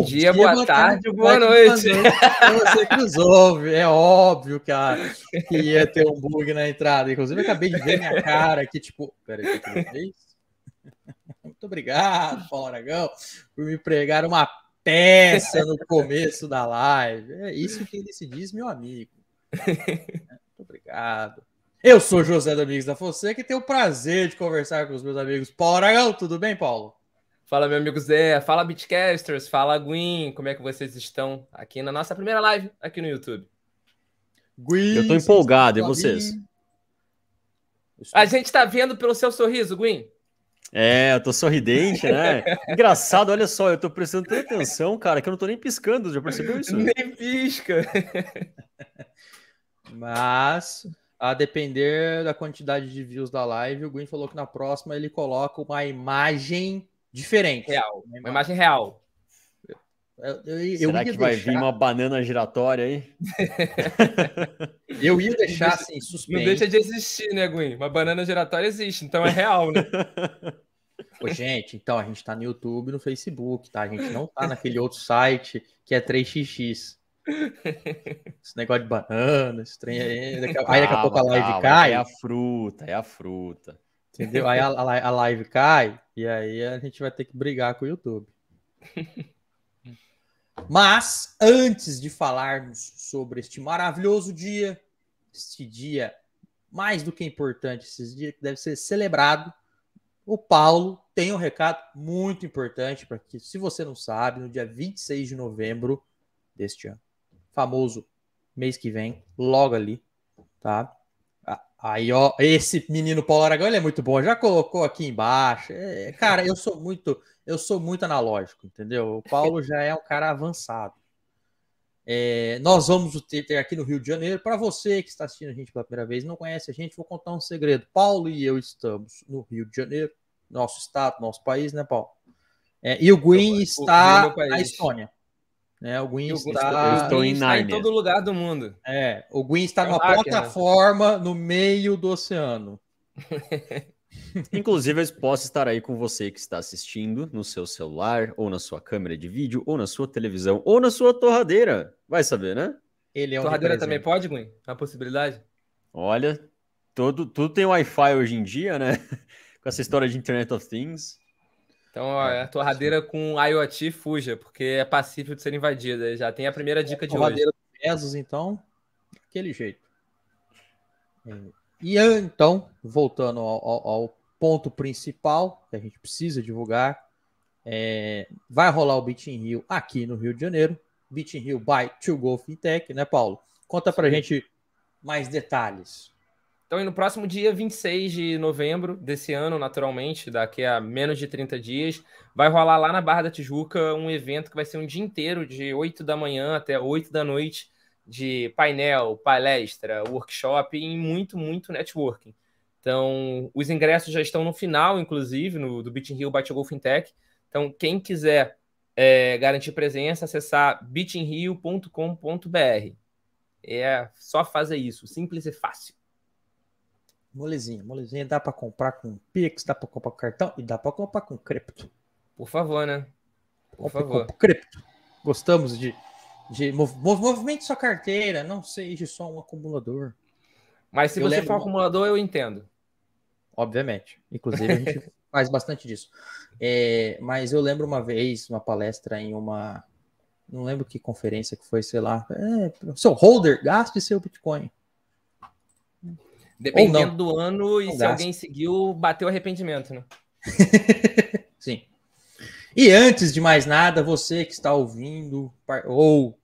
Bom, dia, dia, boa, boa tarde, tarde, boa noite. Você que nos ouve, é óbvio, cara, que ia ter um bug na entrada. Inclusive, eu acabei de ver minha cara aqui, tipo, peraí, o que eu fiz? Muito obrigado, Paulo Aragão, por me pregar uma peça no começo da live. É isso que ele se diz, meu amigo. Muito obrigado. Eu sou José Domingos da Fonseca e tenho o prazer de conversar com os meus amigos. Paulo Aragão, tudo bem, Paulo? Fala, meu amigo Zé. Fala, Bitcasters. Fala, Gwyn. Como é que vocês estão aqui na nossa primeira live aqui no YouTube? Gwyn, eu tô empolgado, e vocês? A gente tá vendo pelo seu sorriso, Gwyn. É, eu tô sorridente, né? Engraçado, olha só, eu tô prestando tanta atenção, cara, que eu não tô nem piscando, já percebeu isso? Nem pisca. Mas, a depender da quantidade de views da live, o Gwyn falou que na próxima ele coloca uma imagem diferente. Real. Uma imagem real. Eu, eu, Será que vai vir uma banana giratória aí? eu ia deixar assim, suspense. Não deixa de existir, né, Gwen? Uma banana giratória existe, então é real, né? Ô, gente, então a gente tá no YouTube e no Facebook, tá? A gente não tá naquele outro site que é 3xx. Esse negócio de banana, esse trem aí. Daqui, aí daqui a pouco a live calma, cai. É a fruta, é a fruta. Entendeu? Aí a, a, a live cai e aí a gente vai ter que brigar com o YouTube. Mas antes de falarmos sobre este maravilhoso dia, este dia mais do que importante, esse dia que deve ser celebrado, o Paulo tem um recado muito importante para que, se você não sabe, no dia 26 de novembro deste ano, famoso mês que vem, logo ali, tá? Aí, ó, esse menino Paulo Aragão, ele é muito bom. Já colocou aqui embaixo. É, cara, eu sou muito, eu sou muito analógico, entendeu? O Paulo já é um cara avançado. É, nós vamos ter, ter, aqui no Rio de Janeiro. Para você que está assistindo a gente pela primeira vez, não conhece a gente, vou contar um segredo. Paulo e eu estamos no Rio de Janeiro, nosso estado, nosso país, né, Paulo? É, e o Gwyn está na Estônia. Né? O Gwyn está, em, está em todo lugar do mundo. É, o Gwyn está é numa hacker, plataforma né? no meio do oceano. Inclusive, eu posso estar aí com você que está assistindo no seu celular, ou na sua câmera de vídeo, ou na sua televisão, ou na sua torradeira. Vai saber, né? Ele é um torradeira também pode, Gwyn? É uma possibilidade? Olha, todo, tudo tem Wi-Fi hoje em dia, né? com essa história de Internet of Things. Então, ó, é a torradeira com IoT fuja, porque é passível de ser invadida. Já tem a primeira dica de torradeira hoje. Torradeira então, daquele jeito. E então, voltando ao, ao, ao, ponto principal que a gente precisa divulgar, é, vai rolar o Beat in Rio aqui no Rio de Janeiro. Beat in Rio by To Go Fintech, né, Paulo? Conta pra Sim. gente mais detalhes. Então, no próximo dia 26 de novembro desse ano, naturalmente, daqui a menos de 30 dias, vai rolar lá na Barra da Tijuca um evento que vai ser um dia inteiro, de 8 da manhã até 8 da noite, de painel, palestra, workshop e muito, muito networking. Então, os ingressos já estão no final, inclusive, no, do Beat Rio Bate Golf Fintech. Então, quem quiser é, garantir presença, acessar beatinrio.com.br. É só fazer isso, simples e fácil. Molezinha, molezinha, dá para comprar com Pix, dá para comprar com cartão e dá para comprar com cripto. Por favor, né? Por Compre, favor. cripto. Gostamos de, de mov, movimente sua carteira, não seja só um acumulador. Mas se eu você lembro... for um acumulador, eu entendo. Obviamente. Inclusive, a gente faz bastante disso. É, mas eu lembro uma vez, uma palestra em uma. Não lembro que conferência que foi, sei lá. É, seu holder, gaste seu Bitcoin. Dependendo do ano e se alguém seguiu, bateu arrependimento, né? Sim. E antes de mais nada, você que está ouvindo ou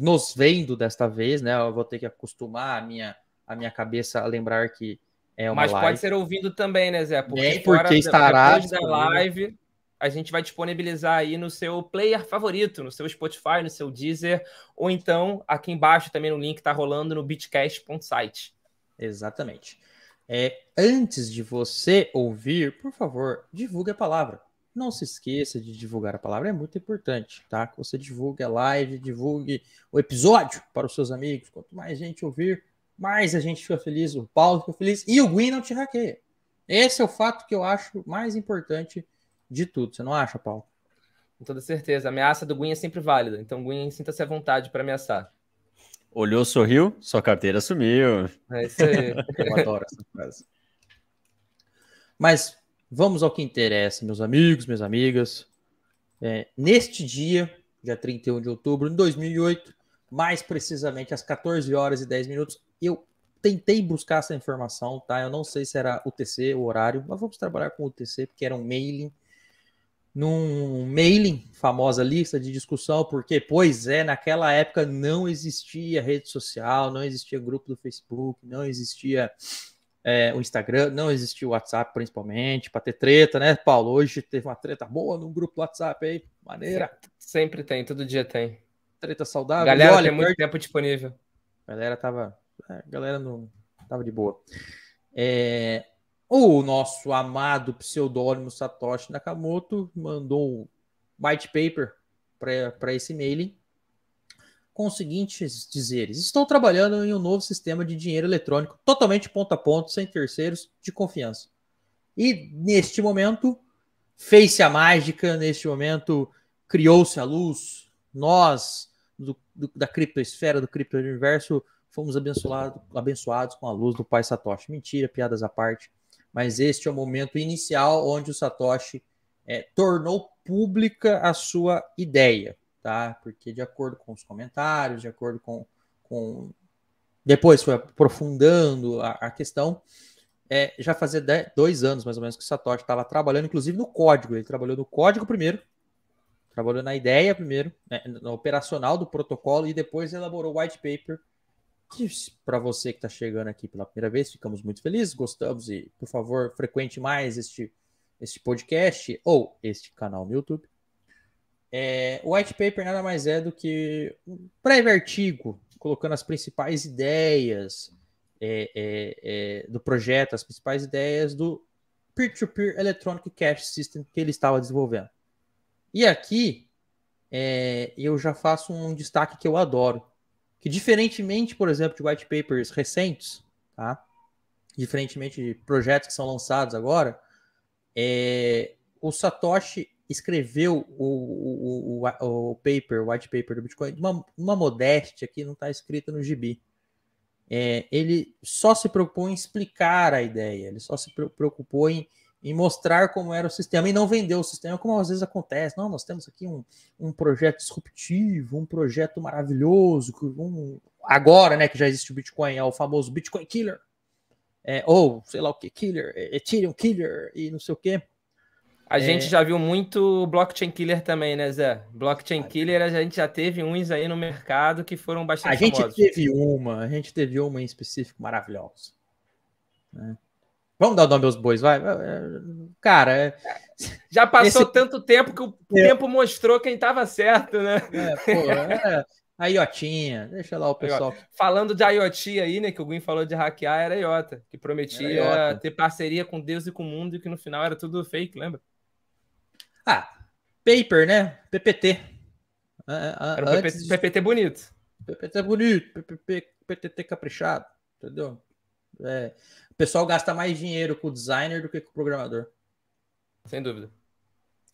nos vendo desta vez, né? Eu vou ter que acostumar a minha, a minha cabeça a lembrar que é uma Mas live. pode ser ouvindo também, né, Zé? Porque, é porque estará depois da live, a gente vai disponibilizar aí no seu player favorito, no seu Spotify, no seu Deezer, ou então aqui embaixo também no link está rolando no bitcast.site. Exatamente. É, antes de você ouvir, por favor, divulgue a palavra. Não se esqueça de divulgar a palavra, é muito importante, tá? Que você divulgue a live, divulgue o episódio para os seus amigos. Quanto mais gente ouvir, mais a gente fica feliz, o Paulo fica feliz e o Gwyn não te hackeia. Esse é o fato que eu acho mais importante de tudo. Você não acha, Paulo? Com toda certeza. A ameaça do Gwyn é sempre válida. Então, Gwyn, sinta-se à vontade para ameaçar. Olhou, sorriu, sua carteira sumiu. É isso aí. Eu adoro essa frase. Mas vamos ao que interessa, meus amigos, minhas amigas. É, neste dia, dia 31 de outubro de 2008, mais precisamente às 14 horas e 10 minutos, eu tentei buscar essa informação, tá? Eu não sei se era UTC, o horário, mas vamos trabalhar com UTC, porque era um mailing. Num mailing, famosa lista de discussão, porque, pois é, naquela época não existia rede social, não existia grupo do Facebook, não existia é, o Instagram, não existia o WhatsApp, principalmente, para ter treta, né, Paulo? Hoje teve uma treta boa no grupo do WhatsApp aí, maneira. Sempre tem, todo dia tem. Treta saudável. Galera, olha, tem muito tempo disponível. Galera tava. É, galera não tava de boa. É, o nosso amado pseudônimo Satoshi Nakamoto mandou um white paper para esse mailing com os seguintes dizeres: Estou trabalhando em um novo sistema de dinheiro eletrônico, totalmente ponto a ponto, sem terceiros, de confiança. E neste momento, fez-se a mágica, neste momento, criou-se a luz. Nós, do, do, da criptosfera, do cripto-universo, fomos abençoado, abençoados com a luz do Pai Satoshi. Mentira, piadas à parte. Mas este é o momento inicial onde o Satoshi é, tornou pública a sua ideia tá? Porque de acordo com os comentários, de acordo com. com... Depois foi aprofundando a, a questão. É, já fazia dez, dois anos, mais ou menos, que o Satoshi estava trabalhando, inclusive no código. Ele trabalhou no código primeiro, trabalhou na ideia primeiro, né, no operacional do protocolo, e depois elaborou o white paper. Para você que está chegando aqui pela primeira vez, ficamos muito felizes, gostamos e, por favor, frequente mais este, este podcast ou este canal no YouTube. É, o white paper nada mais é do que um breve artigo colocando as principais ideias é, é, é, do projeto, as principais ideias do Peer-to-Peer Electronic Cash System que ele estava desenvolvendo. E aqui é, eu já faço um destaque que eu adoro, que diferentemente, por exemplo, de white papers recentes, tá? diferentemente de projetos que são lançados agora, é, o Satoshi escreveu o, o, o, o paper, o white paper do Bitcoin, uma, uma modéstia que não está escrita no gibi. É, ele só se em explicar a ideia, ele só se preocupou em, em mostrar como era o sistema e não vender o sistema, como às vezes acontece. Não, nós temos aqui um, um projeto disruptivo, um projeto maravilhoso, um, agora, né, que já existe o Bitcoin, é o famoso Bitcoin Killer, é, ou sei lá o que, Killer, Ethereum Killer e não sei o que. A é... gente já viu muito blockchain killer também, né, Zé? Blockchain killer, a gente já teve uns aí no mercado que foram bastante A gente famosos. teve uma, a gente teve uma em específico maravilhosa. Né? Vamos dar o nome aos bois, vai. Cara, é... já passou esse... tanto tempo que o é. tempo mostrou quem estava certo, né? É, pô, é... A Iotinha, deixa lá o pessoal. Falando de IoT aí, né? Que o Gui falou de hackear, era Iota, que prometia Iota. ter parceria com Deus e com o mundo, e que no final era tudo fake, lembra? Ah, paper, né? PPT. Era um Antes... PPT bonito. PPT bonito, PPT, PPT caprichado, entendeu? É, o pessoal gasta mais dinheiro com o designer do que com o programador. Sem dúvida.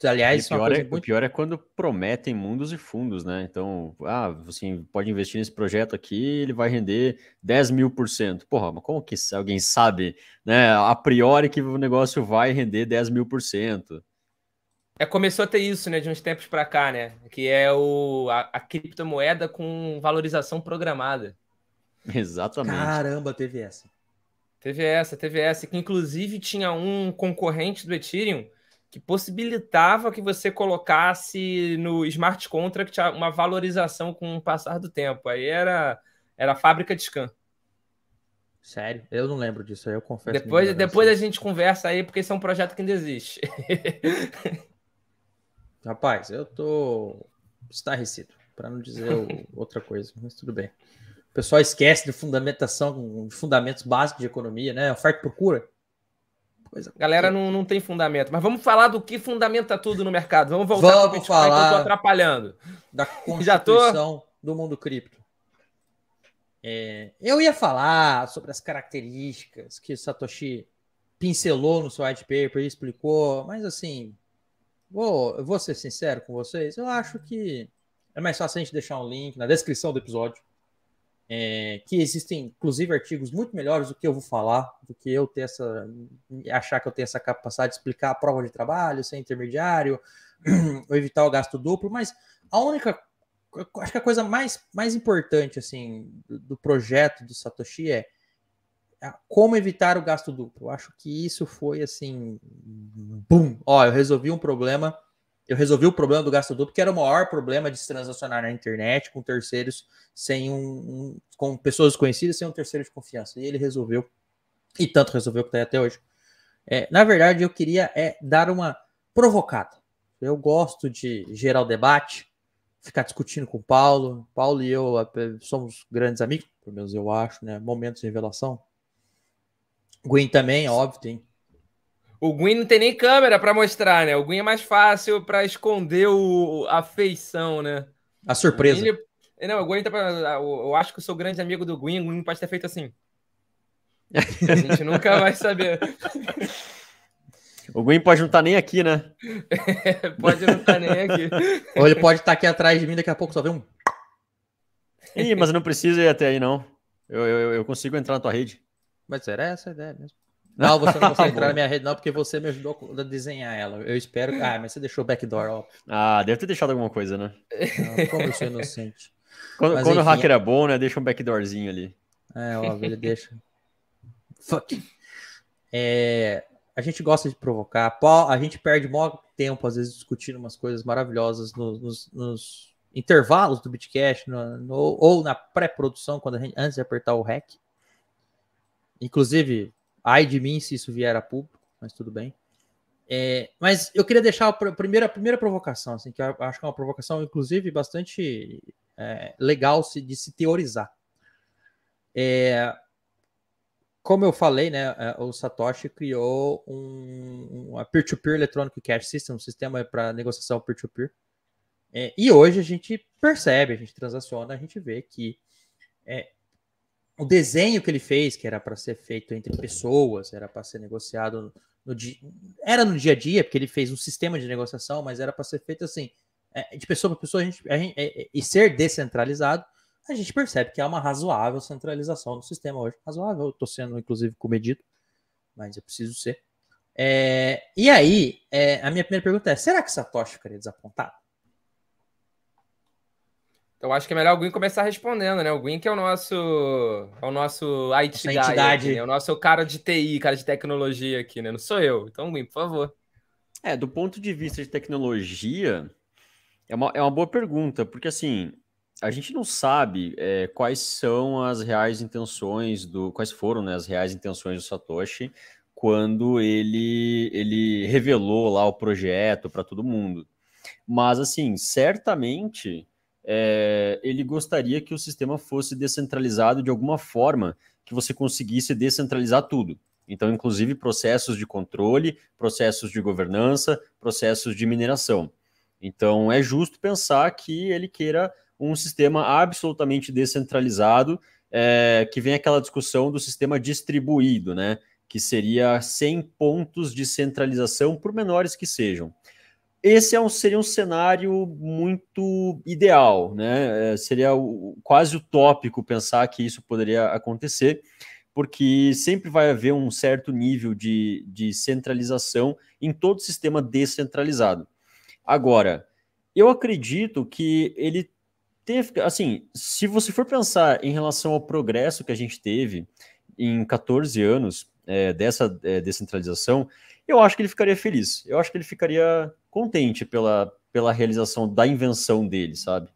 Aliás, o pior, é, muito... o pior é quando prometem mundos e fundos, né? Então, ah, você pode investir nesse projeto aqui, ele vai render 10 mil por cento. Porra, mas como que alguém sabe, né, a priori que o negócio vai render 10 mil por cento? É, começou a ter isso, né, de uns tempos para cá, né? Que é o, a, a, criptomoeda com valorização programada. Exatamente. Caramba, teve essa. Teve essa, teve essa. Que inclusive tinha um concorrente do Ethereum que possibilitava que você colocasse no smart contract uma valorização com o passar do tempo. Aí era, era a fábrica de scan. Sério? Eu não lembro disso aí, eu confesso. Depois, depois a gente conversa aí, porque esse é um projeto que ainda existe. Rapaz, eu tô estarrecido, para não dizer outra coisa, mas tudo bem. O pessoal esquece de fundamentação, de fundamentos básicos de economia, né? Oferta e procura. Coisa Galera não, não tem fundamento. Mas vamos falar do que fundamenta tudo no mercado. Vamos voltar vamos Bitcoin falar que eu tô atrapalhando. Da constituição do mundo cripto. É, eu ia falar sobre as características que Satoshi pincelou no seu white paper e explicou, mas assim, vou, vou ser sincero com vocês, eu acho que é mais fácil a gente deixar um link na descrição do episódio. É, que existem, inclusive, artigos muito melhores do que eu vou falar, do que eu ter essa. achar que eu tenho essa capacidade de explicar a prova de trabalho, ser intermediário, ou evitar o gasto duplo, mas a única. Acho que a coisa mais, mais importante assim do, do projeto do Satoshi é como evitar o gasto duplo. Eu acho que isso foi assim. Bum! Ó, eu resolvi um problema. Eu resolvi o problema do gasto duplo, que era o maior problema de se transacionar na internet com terceiros, sem um, um com pessoas desconhecidas, sem um terceiro de confiança. E ele resolveu. E tanto resolveu que está até hoje. É, na verdade, eu queria é, dar uma provocada. Eu gosto de gerar o debate, ficar discutindo com o Paulo. Paulo e eu somos grandes amigos, pelo menos eu acho, né? Momentos de revelação. Gwen também, óbvio, tem. O Gwen não tem nem câmera para mostrar, né? O Gwen é mais fácil para esconder o, a feição, né? A surpresa. O Gwen, não, o Gwen tá pra, eu acho que eu sou grande amigo do Gwen, o Gwen pode ter feito assim. A gente nunca vai saber. O Gwen pode não estar tá nem aqui, né? É, pode não estar tá nem aqui. Ou ele pode estar tá aqui atrás de mim, daqui a pouco só vê um. Ih, mas eu não preciso ir até aí, não. Eu, eu, eu consigo entrar na tua rede. Mas era essa a ideia mesmo. Não, você não consegue entrar na minha rede, não, porque você me ajudou a desenhar ela. Eu espero. Ah, mas você deixou o backdoor, ó. Ah, deve ter deixado alguma coisa, né? Não, como eu sou inocente. Quando, mas, quando enfim, o hacker é bom, né? Deixa um backdoorzinho ali. É, óbvio, ele deixa. Fuck. É, a gente gosta de provocar. A gente perde maior tempo, às vezes, discutindo umas coisas maravilhosas nos, nos, nos intervalos do Bitcast, no, no, ou na pré-produção, quando a gente, antes de apertar o REC. Inclusive, ai de mim se isso vier a público, mas tudo bem. É, mas eu queria deixar a primeira, a primeira provocação, assim, que eu acho que é uma provocação, inclusive, bastante é, legal se, de se teorizar. É, como eu falei, né, é, o Satoshi criou um, um peer-to-peer Electronic Cash System, um sistema para negociação peer-to-peer. É, e hoje a gente percebe, a gente transaciona, a gente vê que é, o desenho que ele fez, que era para ser feito entre pessoas, era para ser negociado no, dia, era no dia a dia, porque ele fez um sistema de negociação, mas era para ser feito assim, é, de pessoa para pessoa, a gente, a gente é, é, e ser descentralizado, a gente percebe que há uma razoável centralização do sistema hoje. Razoável, eu estou sendo inclusive comedido, mas eu preciso ser. É, e aí, é, a minha primeira pergunta é: será que Satoshi ficaria desapontado? Eu acho que é melhor o Gwen começar respondendo, né? O que é o nosso, é o nosso IT guy aqui, né? é o nosso cara de TI, cara de tecnologia aqui, né? Não sou eu. Então, Gwen, por favor. É, do ponto de vista de tecnologia, é uma, é uma boa pergunta, porque assim, a gente não sabe é, quais são as reais intenções do. Quais foram né, as reais intenções do Satoshi quando ele, ele revelou lá o projeto para todo mundo. Mas, assim, certamente é, ele gostaria que o sistema fosse descentralizado de alguma forma, que você conseguisse descentralizar tudo. Então, inclusive processos de controle, processos de governança, processos de mineração. Então, é justo pensar que ele queira um sistema absolutamente descentralizado, é, que vem aquela discussão do sistema distribuído, né? Que seria 100 pontos de centralização, por menores que sejam esse é um, seria um cenário muito ideal, né? É, seria o, quase utópico pensar que isso poderia acontecer, porque sempre vai haver um certo nível de, de centralização em todo sistema descentralizado. Agora, eu acredito que ele teve, assim, se você for pensar em relação ao progresso que a gente teve em 14 anos é, dessa é, descentralização, eu acho que ele ficaria feliz. Eu acho que ele ficaria contente pela, pela realização da invenção dele, sabe?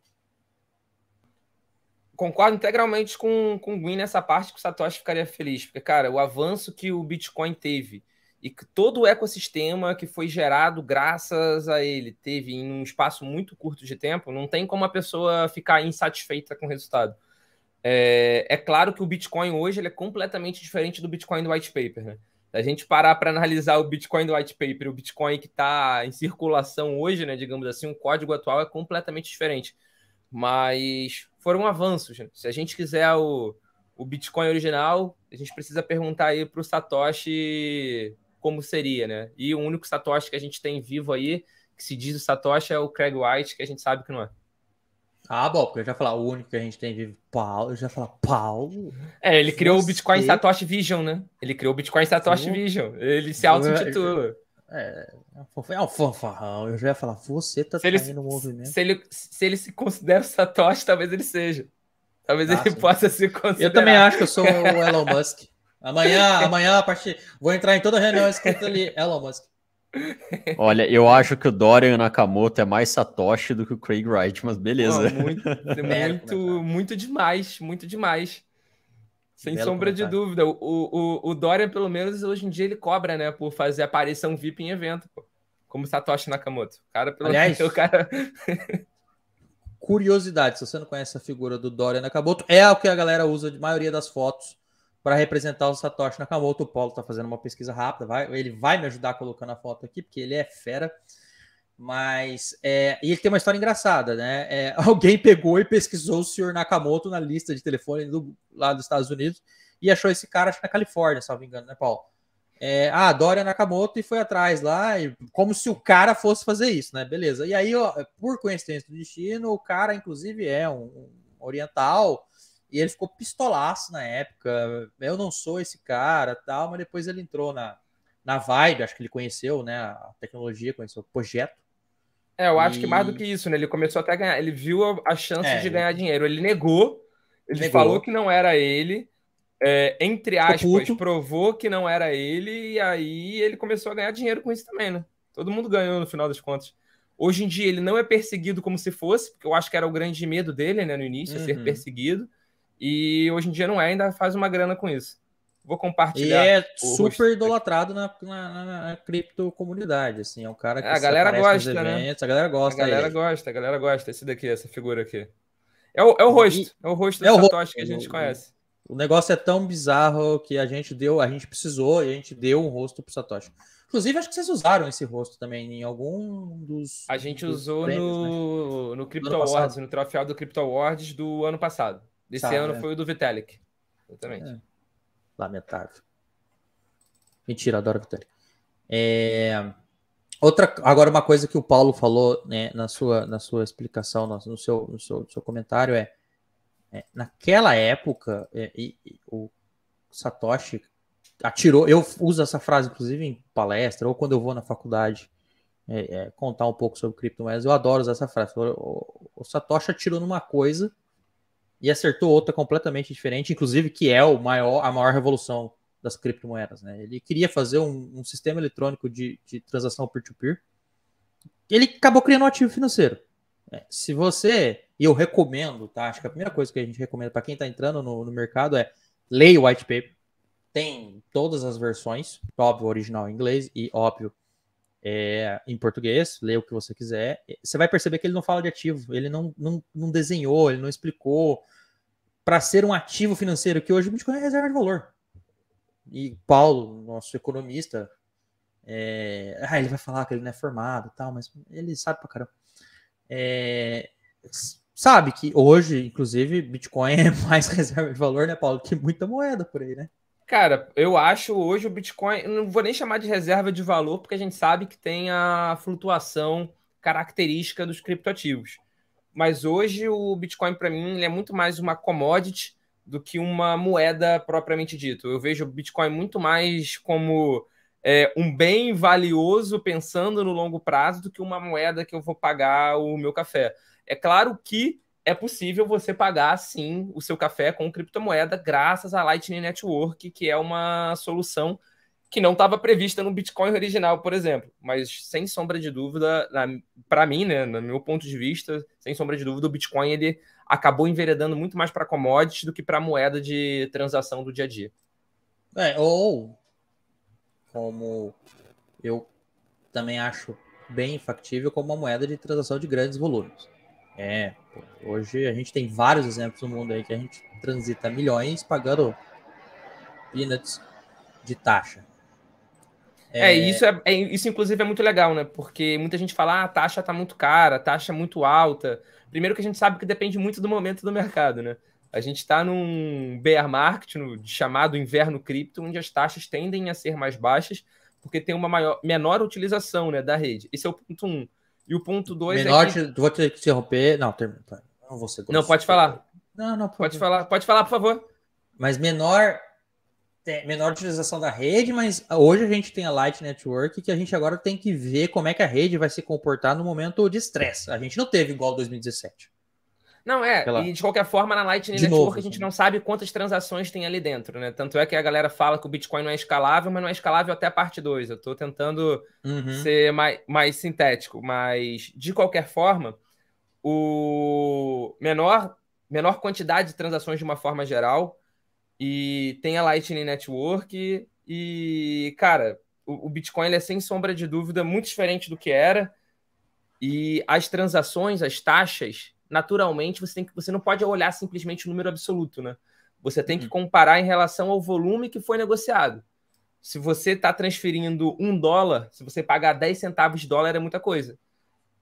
Concordo integralmente com, com o Gwyn nessa parte que o Satoshi ficaria feliz, porque, cara, o avanço que o Bitcoin teve e que todo o ecossistema que foi gerado graças a ele teve em um espaço muito curto de tempo, não tem como a pessoa ficar insatisfeita com o resultado. É, é claro que o Bitcoin hoje ele é completamente diferente do Bitcoin do white paper, né? A gente parar para analisar o Bitcoin do white paper, o Bitcoin que está em circulação hoje, né, digamos assim, o código atual é completamente diferente. Mas foram avanços. Né? Se a gente quiser o, o Bitcoin original, a gente precisa perguntar aí para o Satoshi como seria, né? E o único Satoshi que a gente tem vivo aí, que se diz o Satoshi é o Craig White, que a gente sabe que não é. Ah, bom, porque eu já falar, o único que a gente tem vivo, Paulo, eu já falar, Paulo. É, ele criou você... o Bitcoin Satoshi Vision, né? Ele criou o Bitcoin Satoshi Vision. Ele se auto-intitula. É, é um fanfarrão. Eu já ia falar, você tá se no movimento. Se ele, se ele se considera Satoshi, talvez ele seja. Talvez ah, ele sim. possa se considerar. Eu também acho que eu sou o Elon Musk. Amanhã, amanhã, a partir. Vou entrar em toda reunião escrito ali, Elon Musk. Olha, eu acho que o Dorian Nakamoto é mais Satoshi do que o Craig Wright, mas beleza. Muito, muito, muito demais, muito demais. Sem Belo sombra comentário. de dúvida. O, o, o Dorian, pelo menos, hoje em dia ele cobra, né? Por fazer aparição VIP em evento, pô. Como Satoshi Nakamoto. O cara, pelo Aliás, o cara. curiosidade, se você não conhece a figura do Dorian Nakamoto, é o que a galera usa de maioria das fotos para representar o Satoshi Nakamoto. O Paulo está fazendo uma pesquisa rápida, vai, ele vai me ajudar colocando a foto aqui, porque ele é fera. Mas é, e ele tem uma história engraçada, né? É, alguém pegou e pesquisou o senhor Nakamoto na lista de telefone do, lá dos Estados Unidos e achou esse cara, acho na Califórnia, me engano, né, Paulo? É, ah, Dória Nakamoto e foi atrás lá, e, como se o cara fosse fazer isso, né? Beleza. E aí, ó, por coincidência do destino, o cara, inclusive, é um, um oriental, e ele ficou pistolaço na época. Eu não sou esse cara, tal, mas depois ele entrou na, na Vibe, acho que ele conheceu, né, a tecnologia, conheceu o projeto. É, eu acho e... que mais do que isso, né? Ele começou até a ganhar, ele viu a, chance é, de ganhar dinheiro. Ele negou, ele negou. falou que não era ele, é, entre aspas, provou que não era ele, e aí ele começou a ganhar dinheiro com isso também, né? Todo mundo ganhou no final das contas. Hoje em dia ele não é perseguido como se fosse, porque eu acho que era o grande medo dele, né, no início, uhum. ser perseguido. E hoje em dia não é, ainda faz uma grana com isso. Vou compartilhar. E é super idolatrado na, na, na, cripto comunidade, assim, é um cara que é, a galera gosta, né? Eventos, a galera gosta. A galera aí. gosta, a galera gosta. Esse daqui, essa figura aqui. É o, é o rosto, é o rosto do é Satoshi rosto, que a gente conhece. O negócio é tão bizarro que a gente deu, a gente precisou e a gente deu um rosto pro Satoshi. Inclusive, acho que vocês usaram esse rosto também em algum dos. A gente dos usou prêmios, no, né? no Crypto Awards, no troféu do Crypto Awards do ano passado. Desse Sabe, ano é. foi o do Vitalik. Exatamente. É. Lamentável. Mentira, adoro Vitalik. É... Outra, agora uma coisa que o Paulo falou né, na, sua, na sua explicação, no, seu, no, seu, no seu comentário é, é naquela época é, e, e, o Satoshi atirou, eu uso essa frase inclusive em palestra ou quando eu vou na faculdade é, é contar um pouco sobre criptomoedas, eu adoro usar essa frase. O, o Satoshi atirou numa coisa e acertou outra completamente diferente, inclusive que é o maior, a maior revolução das criptomoedas. Né? Ele queria fazer um, um sistema eletrônico de, de transação peer-to-peer. -peer. Ele acabou criando um ativo financeiro. É, se você, e eu recomendo, tá? Acho que a primeira coisa que a gente recomenda para quem está entrando no, no, mercado é leia o white paper. Tem todas as versões, óbvio, original em inglês e óbvio é, em português, lê o que você quiser. Você vai perceber que ele não fala de ativo, ele não, não, não desenhou, ele não explicou para ser um ativo financeiro, que hoje o Bitcoin é reserva de valor. E Paulo, nosso economista, é... ah, ele vai falar que ele não é formado e tal, mas ele sabe pra caramba. É... Sabe que hoje, inclusive, Bitcoin é mais reserva de valor, né, Paulo, que muita moeda por aí, né? Cara, eu acho hoje o Bitcoin, não vou nem chamar de reserva de valor, porque a gente sabe que tem a flutuação característica dos criptoativos mas hoje o Bitcoin para mim é muito mais uma commodity do que uma moeda propriamente dito. Eu vejo o Bitcoin muito mais como é, um bem valioso pensando no longo prazo do que uma moeda que eu vou pagar o meu café. É claro que é possível você pagar sim o seu café com criptomoeda graças à Lightning Network, que é uma solução que não estava prevista no Bitcoin original, por exemplo. Mas sem sombra de dúvida, para mim, né, no meu ponto de vista, sem sombra de dúvida, o Bitcoin ele acabou enveredando muito mais para commodities do que para moeda de transação do dia a dia. É, ou como eu também acho bem factível como uma moeda de transação de grandes volumes. É, hoje a gente tem vários exemplos no mundo aí que a gente transita milhões pagando peanuts de taxa. É, é isso, é, é, isso inclusive é muito legal, né? Porque muita gente fala, ah, a taxa tá muito cara, a taxa é muito alta. Primeiro que a gente sabe que depende muito do momento do mercado, né? A gente está num bear market, no chamado inverno cripto, onde as taxas tendem a ser mais baixas, porque tem uma maior, menor utilização né, da rede. Esse é o ponto um. E o ponto 2 Menor, é que... vou ter que interromper. Não, termina. Não vou ser Não, pode falar. Não, não, pode falar. Pode falar, por favor. Mas menor menor utilização da rede, mas hoje a gente tem a Light Network que a gente agora tem que ver como é que a rede vai se comportar no momento de estresse. A gente não teve igual 2017. Não, é, e de qualquer forma, na Lightning de Network novo, a gente assim. não sabe quantas transações tem ali dentro, né? Tanto é que a galera fala que o Bitcoin não é escalável, mas não é escalável até a parte 2. Eu estou tentando uhum. ser mais, mais sintético, mas de qualquer forma, o menor, menor quantidade de transações de uma forma geral, e tem a Lightning Network, e, cara, o, o Bitcoin é sem sombra de dúvida muito diferente do que era, e as transações, as taxas naturalmente você tem que você não pode olhar simplesmente o número absoluto, né? Você tem que uhum. comparar em relação ao volume que foi negociado. Se você está transferindo um dólar, se você pagar 10 centavos de dólar é muita coisa.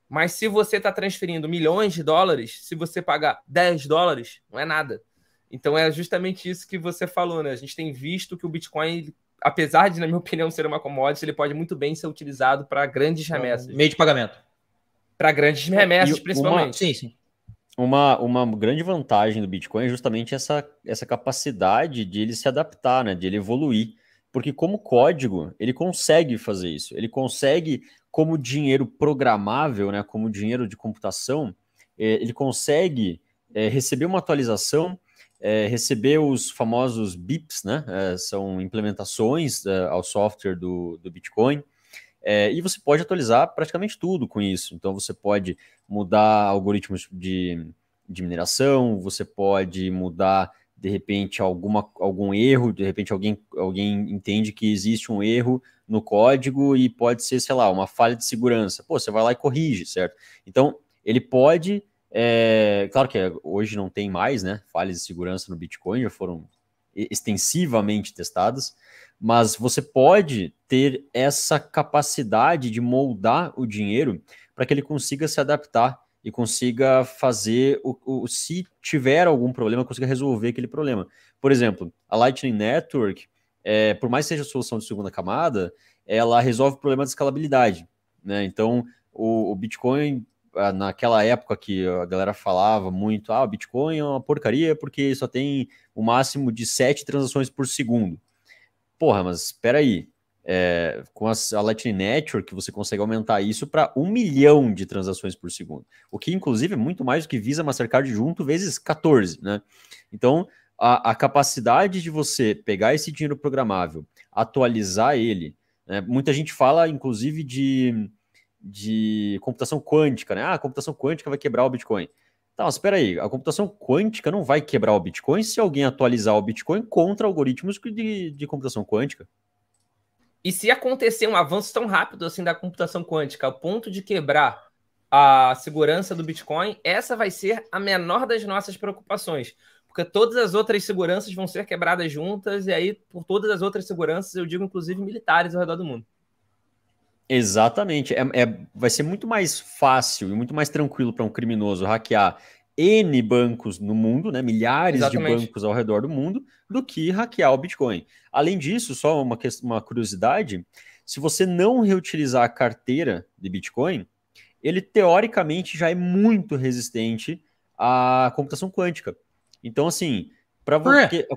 Mas se você está transferindo milhões de dólares, se você pagar 10 dólares, não é nada. Então é justamente isso que você falou, né? A gente tem visto que o Bitcoin, apesar de, na minha opinião, ser uma commodity, ele pode muito bem ser utilizado para grandes remessas. Meio de pagamento. Para grandes remessas, principalmente. Uma... Sim, sim uma, uma grande vantagem do Bitcoin é justamente essa, essa capacidade de ele se adaptar, né, de ele evoluir. Porque como código, ele consegue fazer isso. Ele consegue, como dinheiro programável, né, como dinheiro de computação, é, ele consegue é, receber uma atualização, é, receber os famosos BIPs, né, são implementações ao software do, do Bitcoin, é, e você pode atualizar praticamente tudo com isso. Então você pode mudar algoritmos de, de mineração, você pode mudar de repente alguma, algum erro, de repente alguém, alguém entende que existe um erro no código e pode ser, sei lá, uma falha de segurança. Pô, você vai lá e corrige, certo? Então, ele pode. É, claro que hoje não tem mais, né? Falhas de segurança no Bitcoin, já foram extensivamente testadas, mas você pode ter essa capacidade de moldar o dinheiro para que ele consiga se adaptar e consiga fazer o, o, se tiver algum problema, consiga resolver aquele problema. Por exemplo, a Lightning Network, é, por mais que seja solução de segunda camada, ela resolve o problema de escalabilidade. Né? Então, o, o Bitcoin, naquela época que a galera falava muito, ah, o Bitcoin é uma porcaria porque só tem o máximo de sete transações por segundo. Porra, mas espera aí, é, com a, Lightning Network, você consegue aumentar isso para um milhão de transações por segundo, o que inclusive é muito mais do que Visa Mastercard junto vezes 14, né? Então, a, a capacidade de você pegar esse dinheiro programável, atualizar ele, né? muita gente fala, inclusive, de, de computação quântica, né? Ah, a computação quântica vai quebrar o Bitcoin. Tá, mas espera aí, a computação quântica não vai quebrar o Bitcoin se alguém atualizar o Bitcoin contra algoritmos de, de computação quântica. E se acontecer um avanço tão rápido assim da computação quântica, ao ponto de quebrar a segurança do Bitcoin, essa vai ser a menor das nossas preocupações. Porque todas as outras seguranças vão ser quebradas juntas, e aí, por todas as outras seguranças, eu digo inclusive militares ao redor do mundo. Exatamente. É, é, vai ser muito mais fácil e muito mais tranquilo para um criminoso hackear N bancos no mundo, né, milhares Exatamente. de bancos ao redor do mundo, do que hackear o Bitcoin. Além disso, só uma, uma curiosidade: se você não reutilizar a carteira de Bitcoin, ele teoricamente já é muito resistente à computação quântica. Então, assim, para você. A,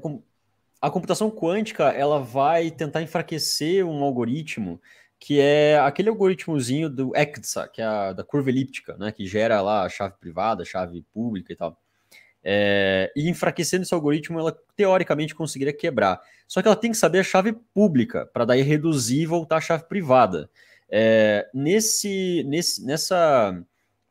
a computação quântica ela vai tentar enfraquecer um algoritmo que é aquele algoritmozinho do ECDSA, que é a da curva elíptica, né, que gera lá a chave privada, a chave pública e tal. É, e enfraquecendo esse algoritmo, ela teoricamente conseguiria quebrar. Só que ela tem que saber a chave pública, para daí reduzir e voltar à chave privada. É, nesse, nesse, nessa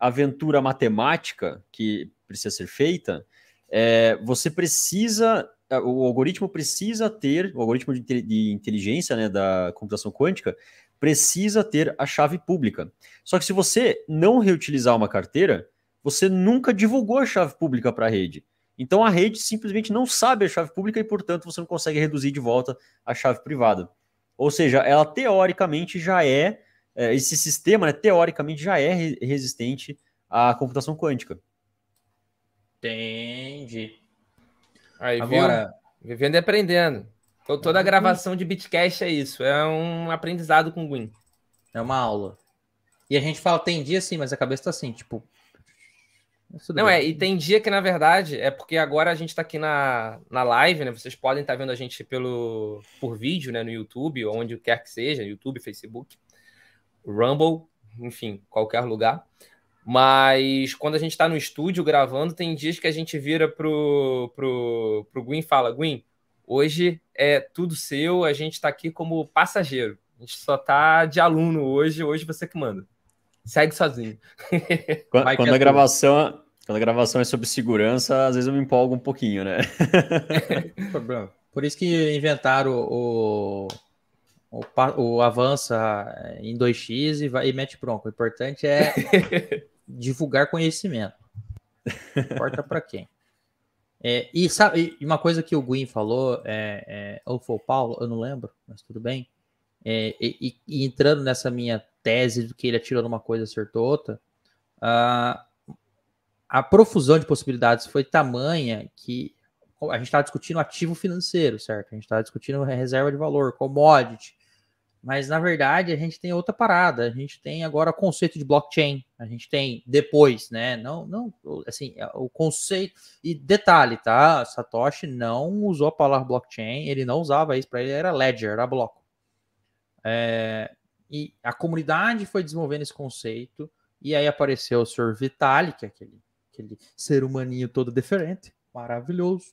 aventura matemática que precisa ser feita, é, você precisa, o algoritmo precisa ter, o algoritmo de, de inteligência né, da computação quântica precisa ter a chave pública. Só que se você não reutilizar uma carteira, você nunca divulgou a chave pública para a rede. Então a rede simplesmente não sabe a chave pública e, portanto, você não consegue reduzir de volta a chave privada. Ou seja, ela teoricamente já é, é esse sistema, né, teoricamente já é resistente à computação quântica. Entendi. Aí, Agora, viu? vivendo e aprendendo. Toda a gravação de Bitcast é isso, é um aprendizado com o Gwyn. É uma aula. E a gente fala, tem dia sim, mas a cabeça tá assim, tipo. Não, bem. é, e tem dia que, na verdade, é porque agora a gente tá aqui na, na live, né? Vocês podem estar tá vendo a gente pelo, por vídeo, né? No YouTube, ou onde quer que seja, YouTube, Facebook, Rumble, enfim, qualquer lugar. Mas quando a gente está no estúdio gravando, tem dias que a gente vira pro, pro, pro Gwyn e fala: Gwyn, hoje é tudo seu, a gente está aqui como passageiro. A gente só tá de aluno hoje, hoje você que manda. Segue sozinho. Quando, quando a gravação, quando a gravação é sobre segurança, às vezes eu me empolgo um pouquinho, né? Por isso que inventaram o, o, o, o avança em 2x e, vai, e mete bronco. O importante é divulgar conhecimento. Importa para quem. É, e sabe, uma coisa que o Gwyn falou, é, é, ou foi o Paulo, eu não lembro, mas tudo bem. É, e, e, entrando nessa minha tese do que ele atirou numa coisa acertou outra, a, a profusão de possibilidades foi tamanha que a gente está discutindo ativo financeiro, certo? A gente está discutindo reserva de valor, commodity, mas na verdade a gente tem outra parada. A gente tem agora o conceito de blockchain. A gente tem depois, né? Não, não, assim, é, o conceito e detalhe, tá? Satoshi não usou a palavra blockchain. Ele não usava isso para ele. Era ledger, era bloco. É, e a comunidade foi desenvolvendo esse conceito. E aí apareceu o Sr. Vitalik, aquele, aquele ser humaninho todo diferente, maravilhoso,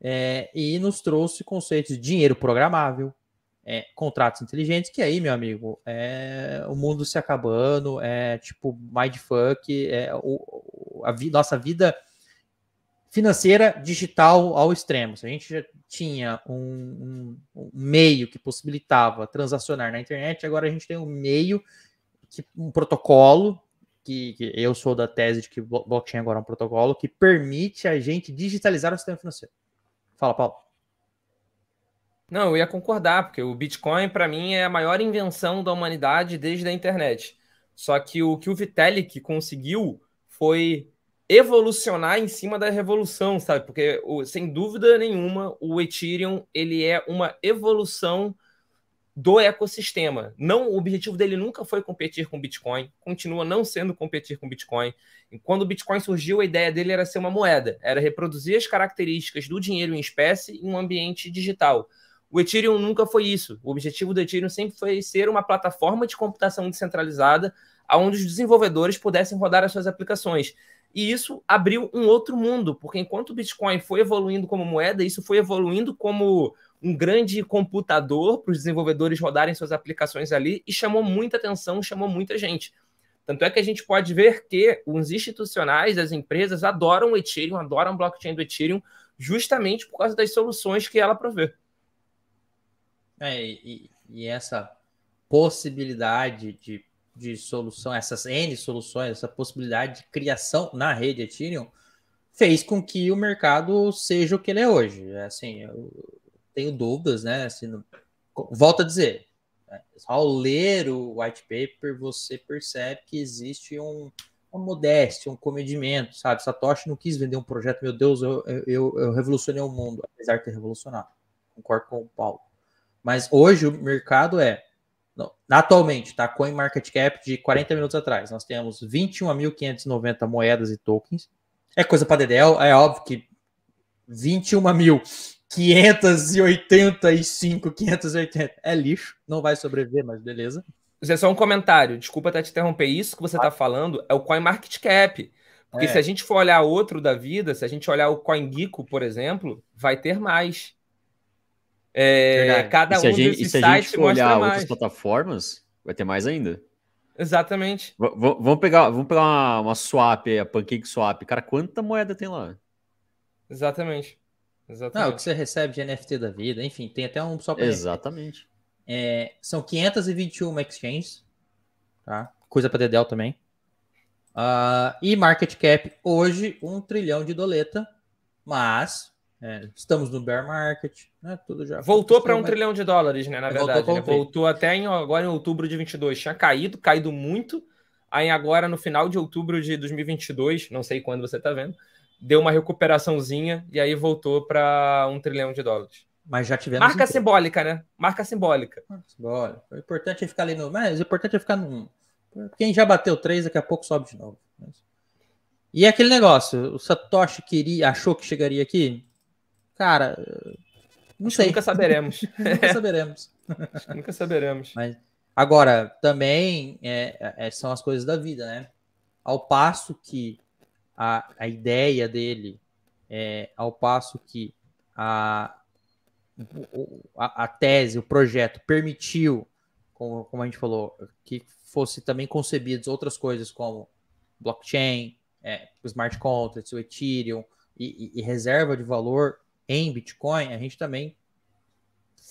é, e nos trouxe conceitos de dinheiro programável, é, contratos inteligentes, que aí, meu amigo, é o mundo se acabando, é tipo mindfuck, é o, a vi, nossa vida financeira digital ao extremo. Se a gente já tinha um, um, meio que possibilitava transacionar na internet, agora a gente tem um meio, que, um protocolo, que, que eu sou da tese de que blockchain agora é um protocolo, que permite a gente digitalizar o sistema financeiro. Fala, Paulo. Não, eu ia concordar, porque o Bitcoin, para mim, é a maior invenção da humanidade desde a internet. Só que o que o Vitalik conseguiu foi evolucionar em cima da revolução, sabe? Porque, sem dúvida nenhuma, o Ethereum ele é uma evolução do ecossistema. Não, o objetivo dele nunca foi competir com Bitcoin, continua não sendo competir com Bitcoin. E quando o Bitcoin surgiu, a ideia dele era ser uma moeda, era reproduzir as características do dinheiro em espécie em um ambiente digital. O Ethereum nunca foi isso. O objetivo do Ethereum sempre foi ser uma plataforma de computação descentralizada onde os desenvolvedores pudessem rodar as suas aplicações. E isso abriu um outro mundo, porque enquanto o Bitcoin foi evoluindo como moeda, isso foi evoluindo como um grande computador para os desenvolvedores rodarem suas aplicações ali e chamou muita atenção, chamou muita gente. Tanto é que a gente pode ver que os institucionais, as empresas adoram o Ethereum, adoram a blockchain do Ethereum, justamente por causa das soluções que ela provê. É, e, e essa possibilidade de, de solução, essas N soluções, essa possibilidade de criação na rede Ethereum, fez com que o mercado seja o que ele é hoje. É assim, eu tenho dúvidas, né? Assim, no, volto a dizer, né, ao ler o white paper, você percebe que existe um, uma modéstia, um comedimento, sabe? Satoshi não quis vender um projeto, meu Deus, eu, eu, eu revolucionei o mundo, apesar de ter revolucionado. Concordo com o Paulo. Mas hoje o mercado é. Não, atualmente, tá? Coin Market Cap de 40 minutos atrás. Nós temos 21.590 moedas e tokens. É coisa para Dedel, é óbvio que 21.585, 580 é lixo, não vai sobreviver, mas beleza. Zé, só um comentário, desculpa até te interromper. Isso que você está falando é o Coin Market Cap. Porque é. se a gente for olhar outro da vida, se a gente olhar o CoinGecko, por exemplo, vai ter mais. É, cada um gente, desses sites a gente for olhar mais. outras plataformas, vai ter mais ainda. Exatamente. V vamos pegar, vamos pegar uma, uma swap, a Pancake Swap. Cara, quanta moeda tem lá? Exatamente. Exatamente. Não, o que você recebe de NFT da vida, enfim, tem até um só para Exatamente. É, são 521 exchanges, tá? Coisa para Dedel também. Uh, e market cap hoje um trilhão de doleta, mas é, estamos no bear market, né? Tudo já voltou para um trilhão de dólares, né? Na verdade, voltou, né? voltou até em, agora em outubro de 22, tinha caído, caído muito. Aí agora no final de outubro de 2022, não sei quando você está vendo, deu uma recuperaçãozinha e aí voltou para um trilhão de dólares. Mas já tivemos. Marca simbólica, né? Marca simbólica. Marca simbólica. O importante é ficar ali no. Mas o importante é ficar num, Quem já bateu 3, daqui a pouco sobe de novo. E aquele negócio, o Satoshi queria, achou que chegaria aqui? Cara, não sei. Nunca saberemos. nunca saberemos. nunca saberemos. Mas, agora, também é, é, são as coisas da vida, né? Ao passo que a, a ideia dele, é, ao passo que a, a, a tese, o projeto permitiu, como, como a gente falou, que fosse também concebidas outras coisas como blockchain, é, smart contracts, o Ethereum e, e, e, reserva de valor em Bitcoin, a gente também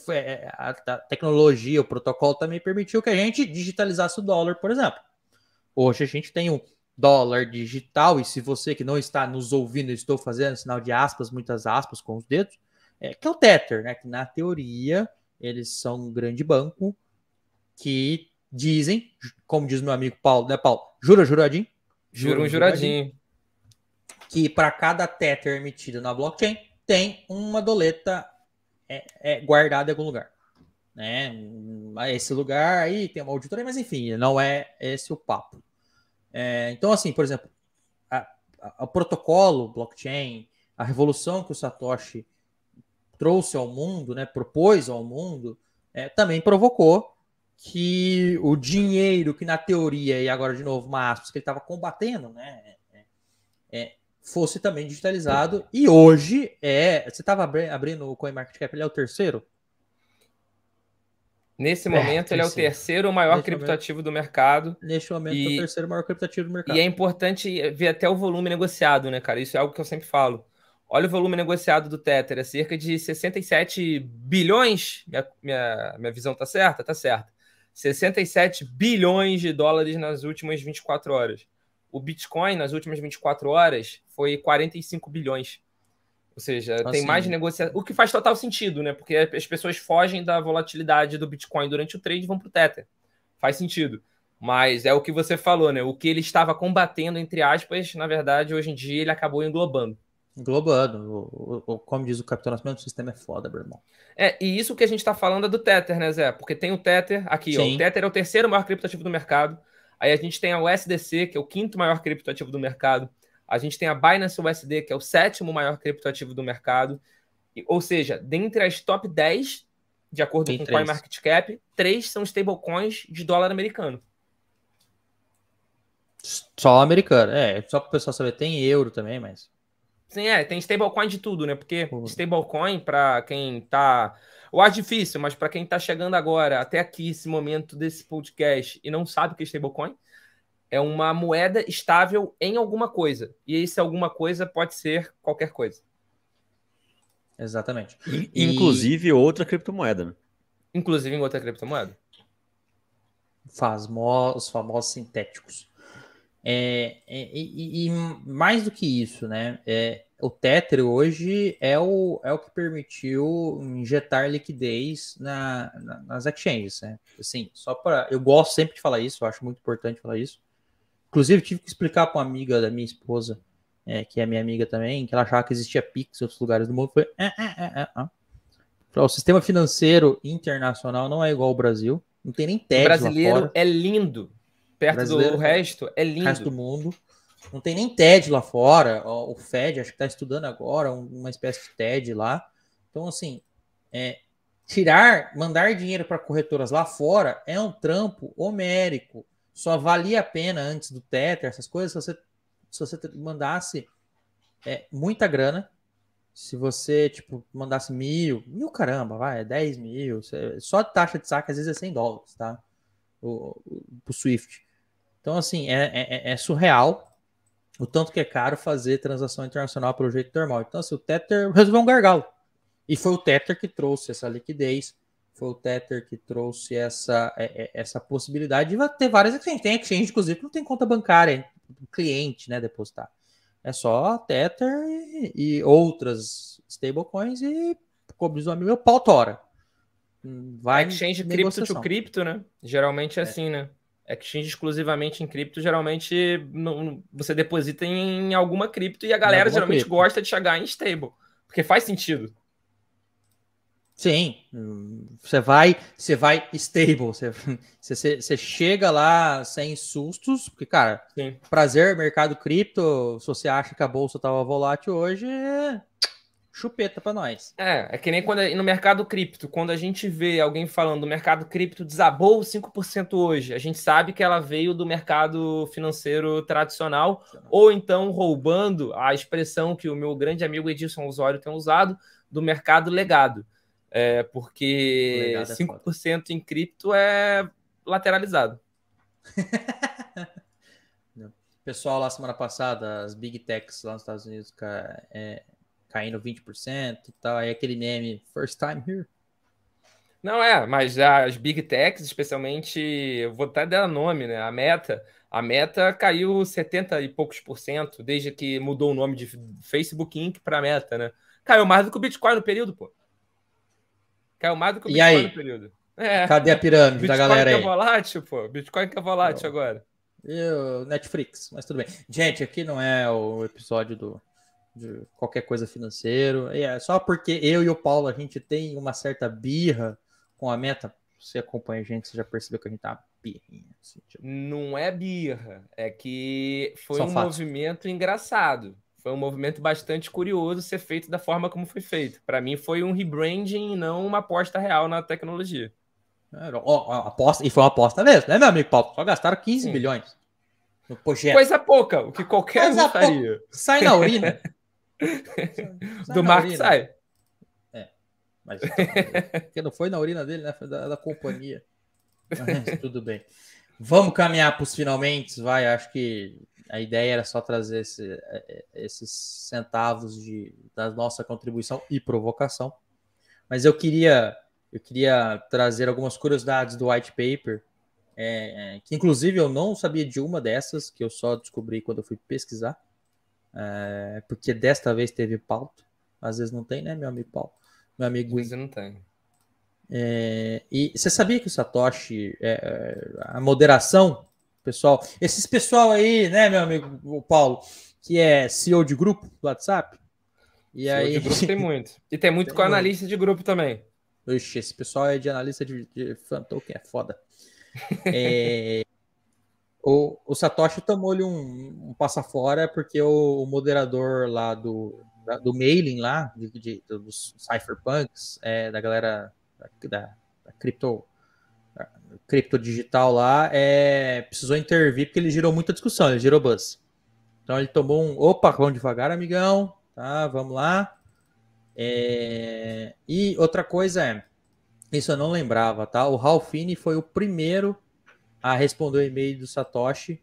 é, a, a, tecnologia, o protocolo também permitiu que a gente digitalizasse o dólar, por exemplo. Hoje a gente tem um dólar digital, e se você que não está nos ouvindo, estou fazendo sinal de aspas, muitas aspas com os dedos, é, que é o Tether, né? Que na teoria eles são um grande banco que dizem, como diz meu amigo Paulo, né, Paulo? Jura, juradinho? Jura um juradinho. Que para cada Tether emitido na blockchain tem uma doleta é, é, guardada em algum lugar. Né? Esse lugar aí tem uma auditoria, mas enfim, não é esse o papo. É, então, assim, por exemplo, o protocolo blockchain, a revolução que o Satoshi trouxe ao mundo, né, propôs ao mundo, é, também provocou que o dinheiro que na teoria, e agora de novo uma aspas, que ele estava combatendo, né, é, é, fosse também digitalizado. E hoje é. Você estava abrindo o CoinMarketCap, ele é o terceiro? Nesse momento, é, ele é o terceiro maior criptativo do mercado. Neste momento, e, é o terceiro maior criptativo do mercado. E é importante ver até o volume negociado, né, cara? Isso é algo que eu sempre falo. Olha o volume negociado do Tether, é cerca de 67 bilhões. Minha, minha, minha visão tá certa? Tá certa. 67 bilhões de dólares nas últimas 24 horas. O Bitcoin, nas últimas 24 horas, foi 45 bilhões. Ou seja, assim. tem mais negociação. O que faz total sentido, né? Porque as pessoas fogem da volatilidade do Bitcoin durante o trade e vão para o Tether. Faz sentido. Mas é o que você falou, né? O que ele estava combatendo, entre aspas, na verdade, hoje em dia ele acabou englobando. Englobando. O, o, como diz o Capitão Nascimento, o sistema é foda, meu irmão. É, e isso que a gente está falando é do Tether, né, Zé? Porque tem o Tether aqui, ó. O Tether é o terceiro maior criptoativo do mercado. Aí a gente tem a USDC, que é o quinto maior criptoativo do mercado. A gente tem a Binance USD, que é o sétimo maior criptoativo do mercado. Ou seja, dentre as top 10, de acordo tem com o CoinMarketCap, três são stablecoins de dólar americano. Só americano, é. Só para o pessoal saber, tem euro também, mas. Sim, é, tem stablecoin de tudo, né? Porque uhum. stablecoin, para quem tá. Eu acho difícil, mas para quem tá chegando agora, até aqui, esse momento desse podcast, e não sabe o que é stablecoin, é uma moeda estável em alguma coisa. E esse alguma coisa pode ser qualquer coisa. Exatamente. E... Inclusive outra criptomoeda, né? Inclusive em outra criptomoeda. Fasmo... Os famosos sintéticos. É, é, e, e, mais do que isso, né? É, o Tether hoje é o, é o que permitiu injetar liquidez na, na, nas exchanges, né? Assim, só para. Eu gosto sempre de falar isso, eu acho muito importante falar isso. Inclusive, tive que explicar para uma amiga da minha esposa, é, que é minha amiga também, que ela achava que existia Pix em outros lugares do mundo. Foi. É, o sistema financeiro internacional não é igual ao Brasil. Não tem nem TED. O brasileiro é lindo perto do resto, é lindo. resto do mundo. Não tem nem TED lá fora. O Fed, acho que está estudando agora, uma espécie de TED lá. Então, assim, é, tirar, mandar dinheiro para corretoras lá fora é um trampo homérico. Só valia a pena antes do Tether, essas coisas, se você, se você mandasse é, muita grana. Se você, tipo, mandasse mil, mil caramba, vai, é 10 mil. Só taxa de saque às vezes é 100 dólares, tá? O, o, Swift. Então, assim, é, é, é, é, surreal o tanto que é caro fazer transação internacional pelo jeito normal. Então, assim, o Tether resolveu um gargalo. E foi o Tether que trouxe essa liquidez, foi o Tether que trouxe essa, é, é, essa possibilidade de ter várias exchanges. Tem exchange, inclusive, que não tem conta bancária, cliente, né, depositar. É só Tether e, e outras stablecoins e, como diz o amigo, pau tora. Vai exchange cripto to cripto, né? Geralmente é, é. assim, né? Exchange exclusivamente em cripto, geralmente não, você deposita em alguma cripto e a galera geralmente cripto. gosta de chegar em stable, porque faz sentido. Sim, você vai, você vai stable, você, você, você chega lá sem sustos, porque, cara, Sim. prazer, mercado cripto, se você acha que a bolsa estava volátil hoje, é chupeta para nós. É, é que nem quando no mercado cripto, quando a gente vê alguém falando do mercado cripto desabou 5% hoje, a gente sabe que ela veio do mercado financeiro tradicional, ou então roubando a expressão que o meu grande amigo Edilson Osório tem usado, do mercado legado. É, porque 5% é em cripto é lateralizado. Pessoal, lá semana passada, as big techs lá nos Estados Unidos é, caindo 20% e tal. Aí aquele meme, first time here. Não é, mas as big techs, especialmente, eu vou até dar nome, né? A Meta, a Meta caiu 70 e poucos por cento desde que mudou o nome de Facebook Inc para Meta, né? Caiu mais do que o Bitcoin no período, pô. Caiu mais do que o Bitcoin aí? no período. É. Cadê a pirâmide Bitcoin da galera aí? Bitcoin que é volátil, pô. Bitcoin que é volátil agora. E o Netflix, mas tudo bem. Gente, aqui não é o episódio do, de qualquer coisa financeiro. É só porque eu e o Paulo a gente tem uma certa birra com a meta. Você acompanha a gente, você já percebeu que a gente tá birrinha. Assim, tipo... Não é birra, é que foi Só um fatos. movimento engraçado. Foi um movimento bastante curioso ser feito da forma como foi feito. Para mim foi um rebranding e não uma aposta real na tecnologia. É, ó, aposta, e foi uma aposta mesmo, né, meu amigo Paulo? Só gastaram 15 Sim. bilhões no projeto. Coisa pouca, o que qualquer Coisa um faria. Sai na urina. sai Do Mark sai. É, mas porque não foi na urina dele, né? Foi da, da companhia. Mas, tudo bem. Vamos caminhar para os finalmente, vai. Acho que a ideia era só trazer esse, é, é, esses centavos de, da nossa contribuição e provocação. Mas eu queria, eu queria trazer algumas curiosidades do white paper, é, é, que inclusive eu não sabia de uma dessas, que eu só descobri quando eu fui pesquisar, é, porque desta vez teve pauta. Às vezes não tem, né, meu amigo Paulo? Meu amigo Às vezes não tem. É, e você sabia que o Satoshi, é, a moderação pessoal. Esses pessoal aí, né, meu amigo Paulo, que é CEO de grupo do WhatsApp. E CEO aí... de grupo tem muito. E tem muito tem com muito. analista de grupo também. Ixi, esse pessoal é de analista de, de fan token, é foda. É... o, o Satoshi tomou-lhe um, um passa fora porque o, o, moderador lá do, da, do mailing lá, de, de, dos cypherpunks, é, da galera da, da, da cripto cripto digital lá, é, precisou intervir porque ele gerou muita discussão, ele gerou buzz. Então ele tomou um, opa, vamos devagar, amigão, tá, vamos lá. É, e outra coisa é, isso eu não lembrava, tá? O Ralphine foi o primeiro a responder o e-mail do Satoshi,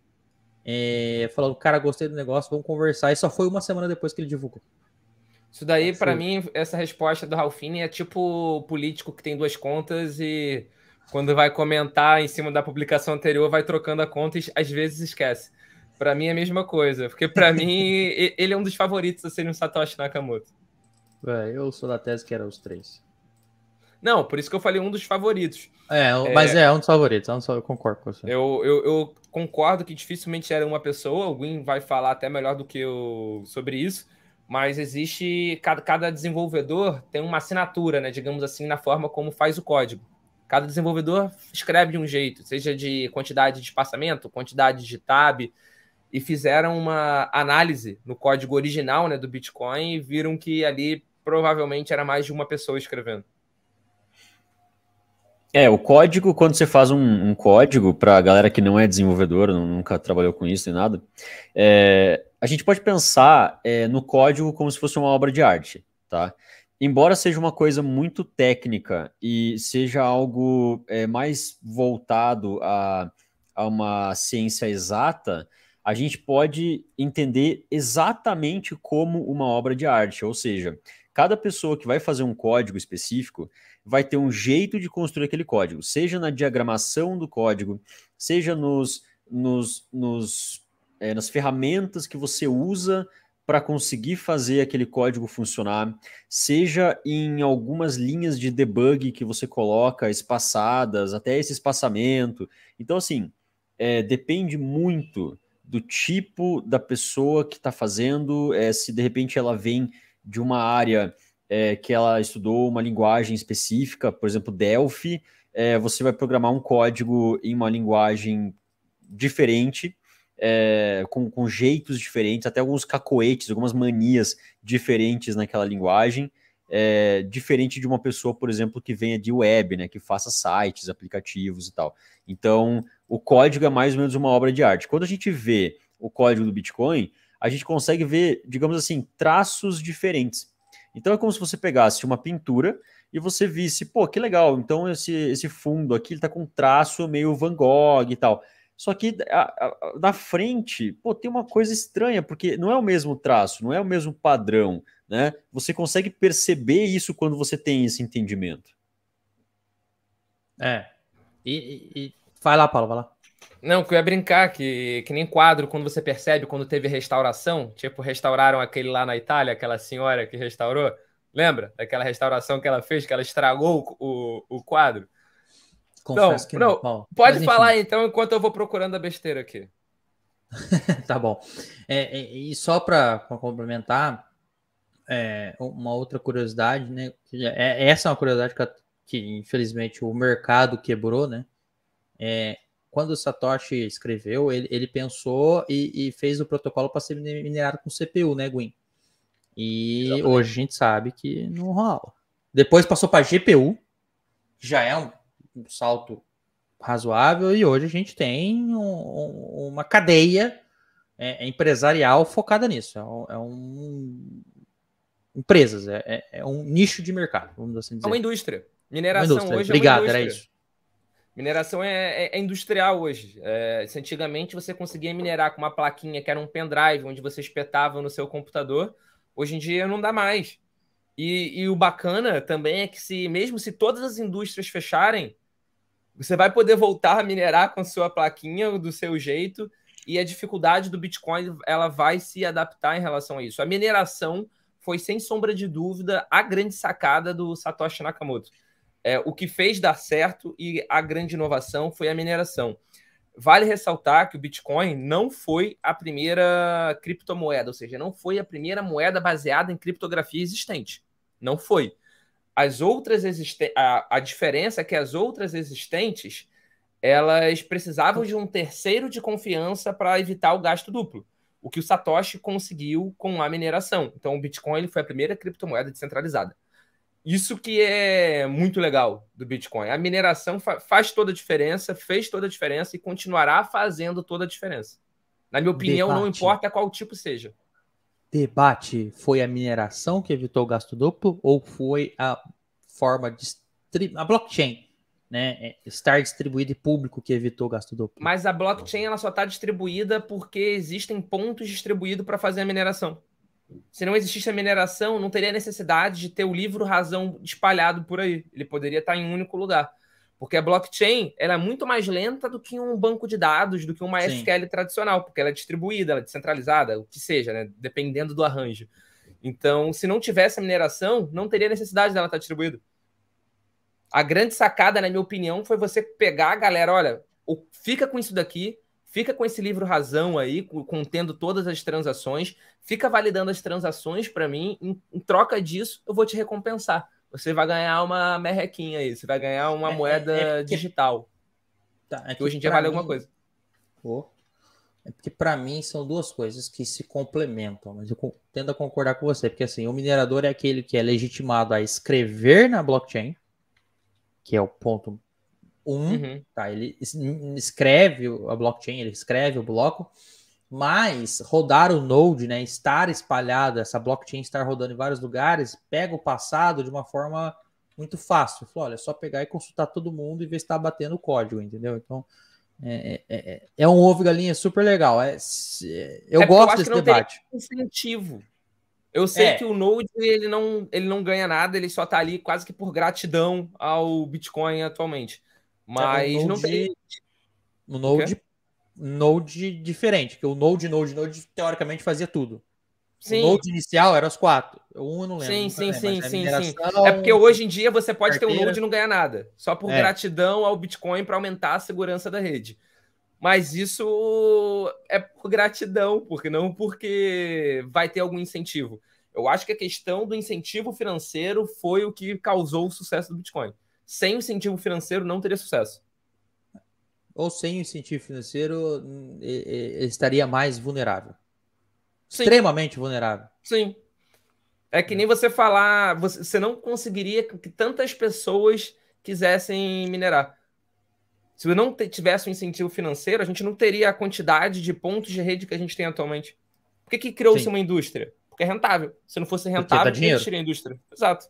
é, falando, cara, gostei do negócio, vamos conversar. E só foi uma semana depois que ele divulgou. Isso daí, para mim, essa resposta do Ralphine é tipo político que tem duas contas e quando vai comentar em cima da publicação anterior, vai trocando a conta e às vezes esquece. Para mim é a mesma coisa, porque para mim ele é um dos favoritos a ser um Satoshi Nakamoto. É, eu sou da tese que era os três. Não, por isso que eu falei um dos favoritos. É, é mas é, é um dos favoritos, é um dos, eu concordo com você. Eu, eu, eu, concordo que dificilmente era uma pessoa, Win vai falar até melhor do que eu sobre isso, mas existe, cada, cada desenvolvedor tem uma assinatura, né, digamos assim, na forma como faz o código. Cada desenvolvedor escreve de um jeito, seja de quantidade de espaçamento, quantidade de tab, e fizeram uma análise no código original né, do Bitcoin e viram que ali provavelmente era mais de uma pessoa escrevendo. É, o código, quando você faz um, um código para a galera que não é desenvolvedora, nunca trabalhou com isso nem nada, é, a gente pode pensar é, no código como se fosse uma obra de arte, tá? embora seja uma coisa muito técnica e seja algo é, mais voltado a, a uma ciência exata, a gente pode entender exatamente como uma obra de arte, ou seja, cada pessoa que vai fazer um código específico vai ter um jeito de construir aquele código, seja na diagramação do código, seja nos, nos, nos é, nas ferramentas que você usa para conseguir fazer aquele código funcionar, seja em algumas linhas de debug que você coloca espaçadas, até esse espaçamento. Então, assim, é, depende muito do tipo da pessoa que está fazendo, é, se de repente ela vem de uma área é, que ela estudou uma linguagem específica, por exemplo, Delphi, é, você vai programar um código em uma linguagem diferente, é, com, com, jeitos diferentes, até alguns cacoetes, algumas manias diferentes naquela linguagem, é, diferente de uma pessoa, por exemplo, que venha de web, né, que faça sites, aplicativos e tal. Então, o código é mais ou menos uma obra de arte. Quando a gente vê o código do Bitcoin, a gente consegue ver, digamos assim, traços diferentes. Então é como se você pegasse uma pintura e você visse, pô, que legal, então esse, esse fundo aqui ele tá com traço meio Van Gogh e tal. Só que na frente, pô, tem uma coisa estranha, porque não é o mesmo traço, não é o mesmo padrão, né? Você consegue perceber isso quando você tem esse entendimento. É. E, e, e... vai lá, Paulo, vai lá. Não, que eu ia brincar, que, que nem quadro, quando você percebe quando teve restauração, tipo, restauraram aquele lá na Itália, aquela senhora que restaurou. Lembra daquela restauração que ela fez, que ela estragou o, o, quadro? Confesso que não. não pode Mas, falar então, enquanto eu vou procurando a besteira aqui. tá bom. É, é, e só para complementar, é, uma outra curiosidade, né? É, essa é uma curiosidade que, que infelizmente o mercado quebrou, né? É, quando o Satoshi escreveu, ele, ele pensou e, e, fez o protocolo para ser minerado com CPU, né, Gwen? E Exatamente. hoje a gente sabe que não rola. Depois passou para GPU, já é um, um, salto razoável, e hoje a gente tem um, um, uma cadeia é, empresarial focada nisso. É um, é um empresas, é, é, é, um nicho de mercado, vamos assim dizer. É uma indústria. Mineração uma indústria. hoje Obrigado, é uma indústria. era isso. Mineração é, é, é industrial hoje. É, antigamente você conseguia minerar com uma plaquinha que era um pendrive, onde você espetava no seu computador. Hoje em dia não dá mais. E, e, o bacana também é que se mesmo se todas as indústrias fecharem, você vai poder voltar a minerar com a sua plaquinha do seu jeito e a dificuldade do Bitcoin ela vai se adaptar em relação a isso. A mineração foi sem sombra de dúvida a grande sacada do Satoshi Nakamoto. É, o que fez dar certo e a grande inovação foi a mineração. Vale ressaltar que o Bitcoin não foi a primeira criptomoeda, ou seja, não foi a primeira moeda baseada em criptografia existente. Não foi. As outras existentes, a, a diferença é que as outras existentes elas precisavam de um terceiro de confiança para evitar o gasto duplo, o que o Satoshi conseguiu com a mineração. Então, o Bitcoin foi a primeira criptomoeda descentralizada. Isso que é muito legal do Bitcoin. A mineração fa faz toda a diferença, fez toda a diferença e continuará fazendo toda a diferença. Na minha opinião, Debate. não importa qual tipo seja. Debate: foi a mineração que evitou o gasto duplo ou foi a forma de a blockchain, né, é, estar distribuído e público que evitou o gasto duplo? Mas a blockchain ela só está distribuída porque existem pontos distribuídos para fazer a mineração. Se não existisse a mineração, não teria necessidade de ter o livro razão espalhado por aí. Ele poderia estar em um único lugar. Porque a blockchain ela é muito mais lenta do que um banco de dados, do que uma Sim. SQL tradicional, porque ela é distribuída, ela é descentralizada, o que seja, né? dependendo do arranjo. Então, se não tivesse a mineração, não teria necessidade dela estar distribuída. A grande sacada, na minha opinião, foi você pegar a galera, olha, fica com isso daqui, Fica com esse livro razão aí, contendo todas as transações, fica validando as transações para mim, em, em, troca disso eu vou te recompensar. Você vai ganhar uma merrequinha aí, você vai ganhar uma é, é moeda é, é digital. Tá, é que hoje em dia vale mim... alguma coisa. É porque para mim são duas coisas que se complementam, mas eu tendo a concordar com você, porque assim, o minerador é aquele que é legitimado a escrever na blockchain, que é o ponto um, uhum. tá? Ele escreve a blockchain, ele escreve o bloco, mas rodar o node, né, estar espalhado, essa blockchain estar rodando em vários lugares, pega o passado de uma forma muito fácil. Falou, olha, é só pegar e consultar todo mundo e ver se está batendo o código, entendeu? Então, é, é, é, é um ovo galinha super legal. É, eu é gosto eu desse debate. incentivo. Eu sei é. que o Node ele não, ele não ganha nada, ele só está ali quase que por gratidão ao Bitcoin atualmente. É, Mas é, não tem. Um Node, Node diferente, que o Node, Node, Node, teoricamente fazia tudo. Sim. O Node inicial era os quatro. Um eu não lembro. Sim, sim, sim, sim, sim. É porque hoje em dia você pode carteira. ter um Node e não ganhar nada. Só por é. gratidão ao Bitcoin para aumentar a segurança da rede. Mas isso é por gratidão, porque não porque vai ter algum incentivo. Eu acho que a questão do incentivo financeiro foi o que causou o sucesso do Bitcoin. Sem o incentivo financeiro, não teria sucesso. Ou sem o incentivo financeiro, ele estaria mais vulnerável. Sim. Extremamente vulnerável. Sim. É que nem você falar, você não conseguiria que tantas pessoas quisessem minerar. Se não tivesse um incentivo financeiro, a gente não teria a quantidade de pontos de rede que a gente tem atualmente. Por que, que criou-se uma indústria? Porque é rentável. Se não fosse rentável, não existiria a indústria. Exato.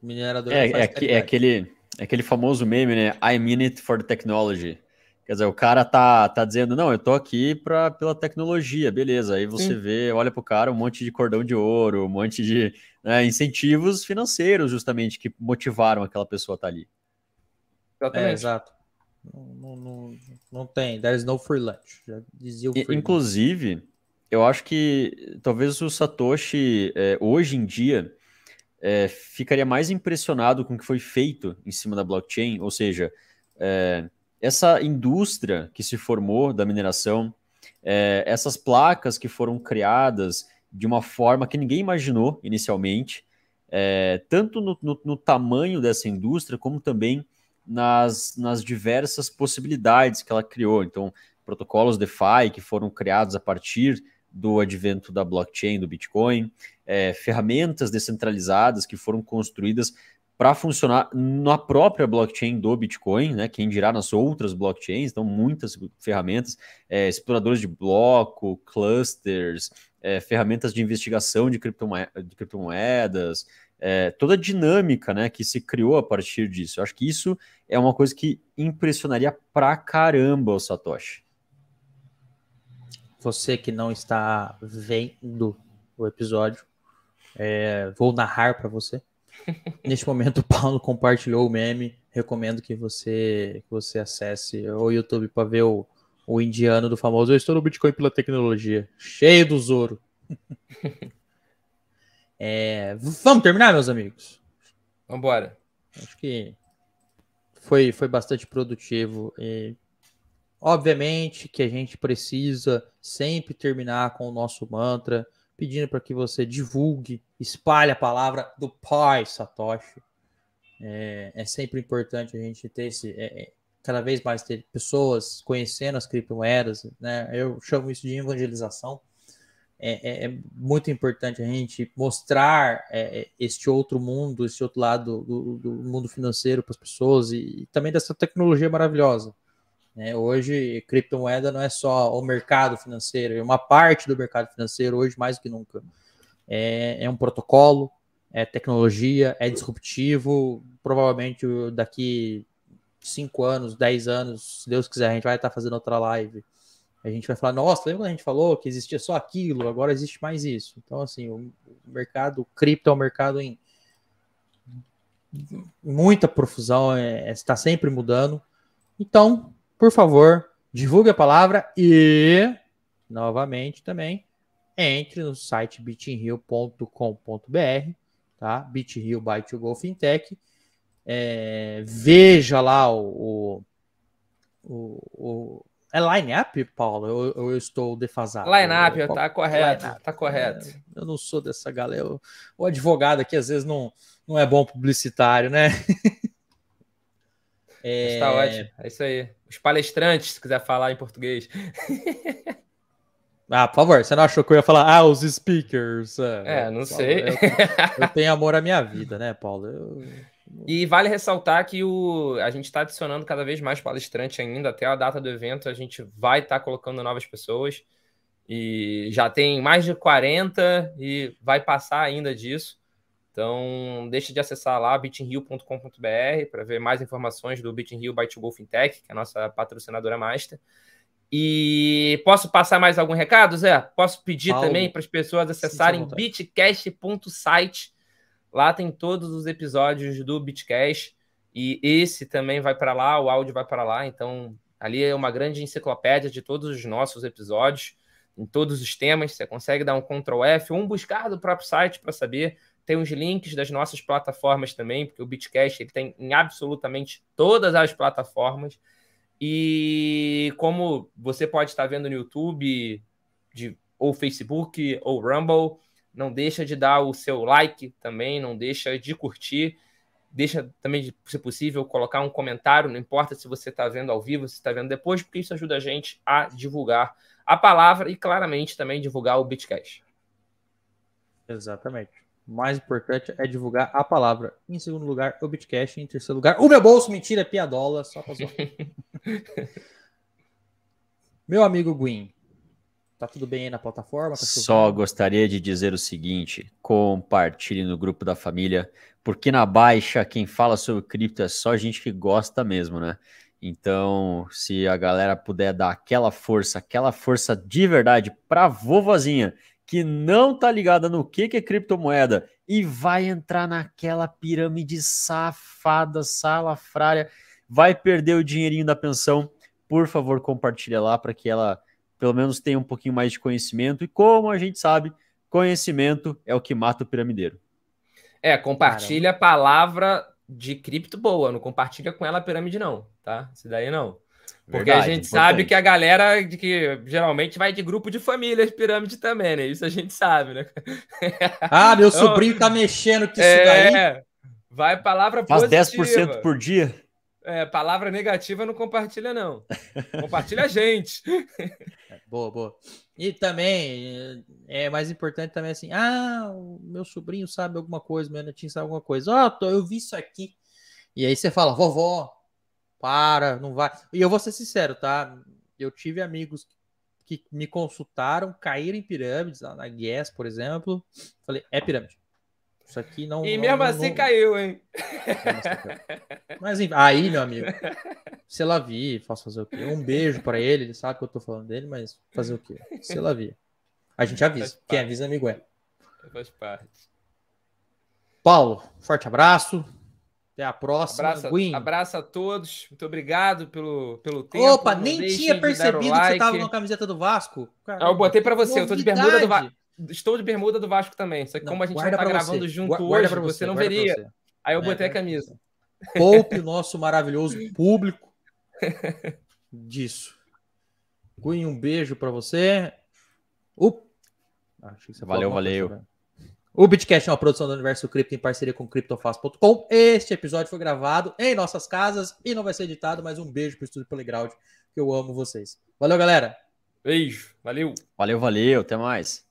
Minerador é, é, é, aquele, é aquele famoso meme, né? I mean it for the technology. Quer dizer, o cara tá, tá dizendo, não, eu tô aqui pra, pela tecnologia, beleza. Aí você Sim. vê, olha pro cara um monte de cordão de ouro, um monte de né, incentivos financeiros, justamente, que motivaram aquela pessoa a estar tá ali. Exatamente. É, exato. Não, não, não, tem, there is no free lunch. Já dizia o free Inclusive, eu acho que talvez o Satoshi, é, hoje em dia, é, ficaria mais impressionado com o que foi feito em cima da blockchain, ou seja, é, essa indústria que se formou da mineração, é, essas placas que foram criadas de uma forma que ninguém imaginou inicialmente, é, tanto no, no, no, tamanho dessa indústria, como também nas, nas diversas possibilidades que ela criou. Então, protocolos DeFi que foram criados a partir do advento da blockchain, do Bitcoin, é, ferramentas descentralizadas que foram construídas para funcionar na própria blockchain do Bitcoin, né? Quem dirá nas outras blockchains, então muitas ferramentas, é, exploradores de bloco, clusters, é, ferramentas de investigação de, criptomoedas, de criptomoedas é, toda a dinâmica né, que se criou a partir disso. Eu acho que isso é uma coisa que impressionaria pra caramba o Satoshi. Você que não está vendo o episódio, é, vou narrar para você. Neste momento, o Paulo compartilhou o meme. Recomendo que você, que você acesse o YouTube para ver o, o indiano do famoso Eu estou no Bitcoin pela tecnologia, cheio do Zoro. é, vamos terminar, meus amigos? Vamos embora. Acho que foi, foi bastante produtivo. E, obviamente que a gente precisa sempre terminar com o nosso mantra pedindo para que você divulgue, espalhe a palavra do Pai Satoshi. É, é sempre importante a gente ter esse, é, é, cada vez mais ter pessoas conhecendo as criptomoedas, né? Eu chamo isso de evangelização. É, é, é muito importante a gente mostrar é, é este outro mundo, este outro lado do, do mundo financeiro para as pessoas e, e, também dessa tecnologia maravilhosa. Né? Hoje, criptomoeda não é só o mercado financeiro, é uma parte do mercado financeiro, hoje mais do que nunca. É, é um protocolo, é tecnologia, é disruptivo. Provavelmente daqui 5 anos, 10 anos, se Deus quiser, a gente vai estar fazendo outra live. A gente vai falar, nossa, lembra quando a gente falou que existia só aquilo, agora existe mais isso. Então, assim, o mercado o cripto é um mercado em muita profusão, é, está sempre mudando. Então, por favor, divulgue a palavra e, novamente também, entre no site bitinhill.com.br, tá? BitHill by to Go Fintech. É, veja lá o, o, o é line-up, Paulo? Eu, eu, estou defasado? Line-up, tá correto, line tá correto. É, eu não sou dessa galera. o advogado aqui às vezes não, não é bom publicitário, né? É... Está ótimo. É isso aí. Os palestrantes, se quiser falar em português. Ah, por favor, você não achou que eu ia falar, ah, os speakers? É, é não Paulo, sei. Eu, eu, tenho amor à minha vida, né, Paulo? Eu... E vale ressaltar que o, a gente está adicionando cada vez mais palestrante ainda. Até a data do evento, a gente vai estar tá colocando novas pessoas. E já tem mais de 40 e vai passar ainda disso. Então, deixe de acessar lá bitinhill.com.br para ver mais informações do Bitinhill by to Go Fintech, que é a nossa patrocinadora master. E posso passar mais algum recado, Zé? Posso pedir Paulo, também para as pessoas acessarem bitcast.site. Lá tem todos os episódios do Bitcast e esse também vai para lá, o áudio vai para lá. Então, ali é uma grande enciclopédia de todos os nossos episódios, em todos os temas. Você consegue dar um Ctrl F ou um buscar do próprio site para saber tem os links das nossas plataformas também, porque o Bitcast ele tem em absolutamente todas as plataformas. E como você pode estar vendo no YouTube, de, ou Facebook, ou Rumble, Não deixa de dar o seu like também, não deixa de curtir. Deixa também, se possível, colocar um comentário, não importa se você está vendo ao vivo, se está vendo depois, porque isso ajuda a gente a divulgar a palavra e claramente também divulgar o Bitcash. Exatamente. O mais importante é divulgar a palavra. Em segundo lugar, o Bitcash. Em terceiro lugar, o meu bolso. Mentira, é piadola. Só pra zoar. meu amigo Gwyn, tá tudo bem aí na plataforma? Tá Só gostaria de dizer o seguinte: compartilhe no grupo da família, porque na baixa quem fala sobre cripto é só gente que gosta mesmo, né? Então, se a galera puder dar aquela força, aquela força de verdade pra vovozinha que não tá ligada no que, que é criptomoeda e vai entrar naquela pirâmide safada, salafrária, vai perder o dinheirinho da pensão, por favor, compartilha lá para que ela pelo menos tenha um pouquinho mais de conhecimento. E como a gente sabe, conhecimento é o que mata o piramideiro. É, compartilha a palavra de cripto boa, não compartilha com ela a pirâmide, não, tá? Isso daí não. Porque Verdade, a gente importante. sabe que a galera de que geralmente vai de grupo de famílias pirâmide também, né? Isso a gente sabe, né? Ah, meu então, sobrinho tá mexendo com isso é, daí. Vai palavra Faz positiva. 10% por dia. É, palavra negativa não compartilha, não. compartilha a gente. boa, boa. E também é mais importante também assim, ah, o meu sobrinho sabe alguma coisa, meu netinho sabe alguma coisa. Ó, oh, eu vi isso aqui. E aí você fala, vovó, para, não vai. E eu vou ser sincero, tá? Eu tive amigos que me consultaram, caíram em pirâmides, na Guess, por exemplo. Falei, é pirâmide. Isso aqui não. E não, mesmo não, assim não... caiu, hein? Mas aí, meu amigo, se ela vir, faço fazer o quê? Um beijo para ele, ele sabe que eu tô falando dele, mas fazer o quê? Se ela vir. A gente avisa. Quem avisa, amigo é. Faz parte. Paulo, forte abraço. Até a próxima. Abraço, abraço a todos. Muito obrigado pelo, pelo tempo. Opa, Não nem tinha percebido like. que você tava com a camiseta do Vasco. Caramba. Eu botei para você. Novidade. Eu tô de bermuda do Vasco. Estou de bermuda do Vasco também. Só que não, como a gente não tá gravando você. junto guarda hoje, você, você não veria. Você. Aí eu é, botei a camisa. Poupe o nosso maravilhoso público disso. Cunha, um beijo para você. Uh. valeu, valeu. O Bitcast é uma produção do Universo Cripto em parceria com CryptoFast.com. Este episódio foi gravado em nossas casas e não vai ser editado, mas um beijo para o Estúdio Playground, que eu amo vocês. Valeu, galera. Beijo, valeu. Valeu, valeu, até mais.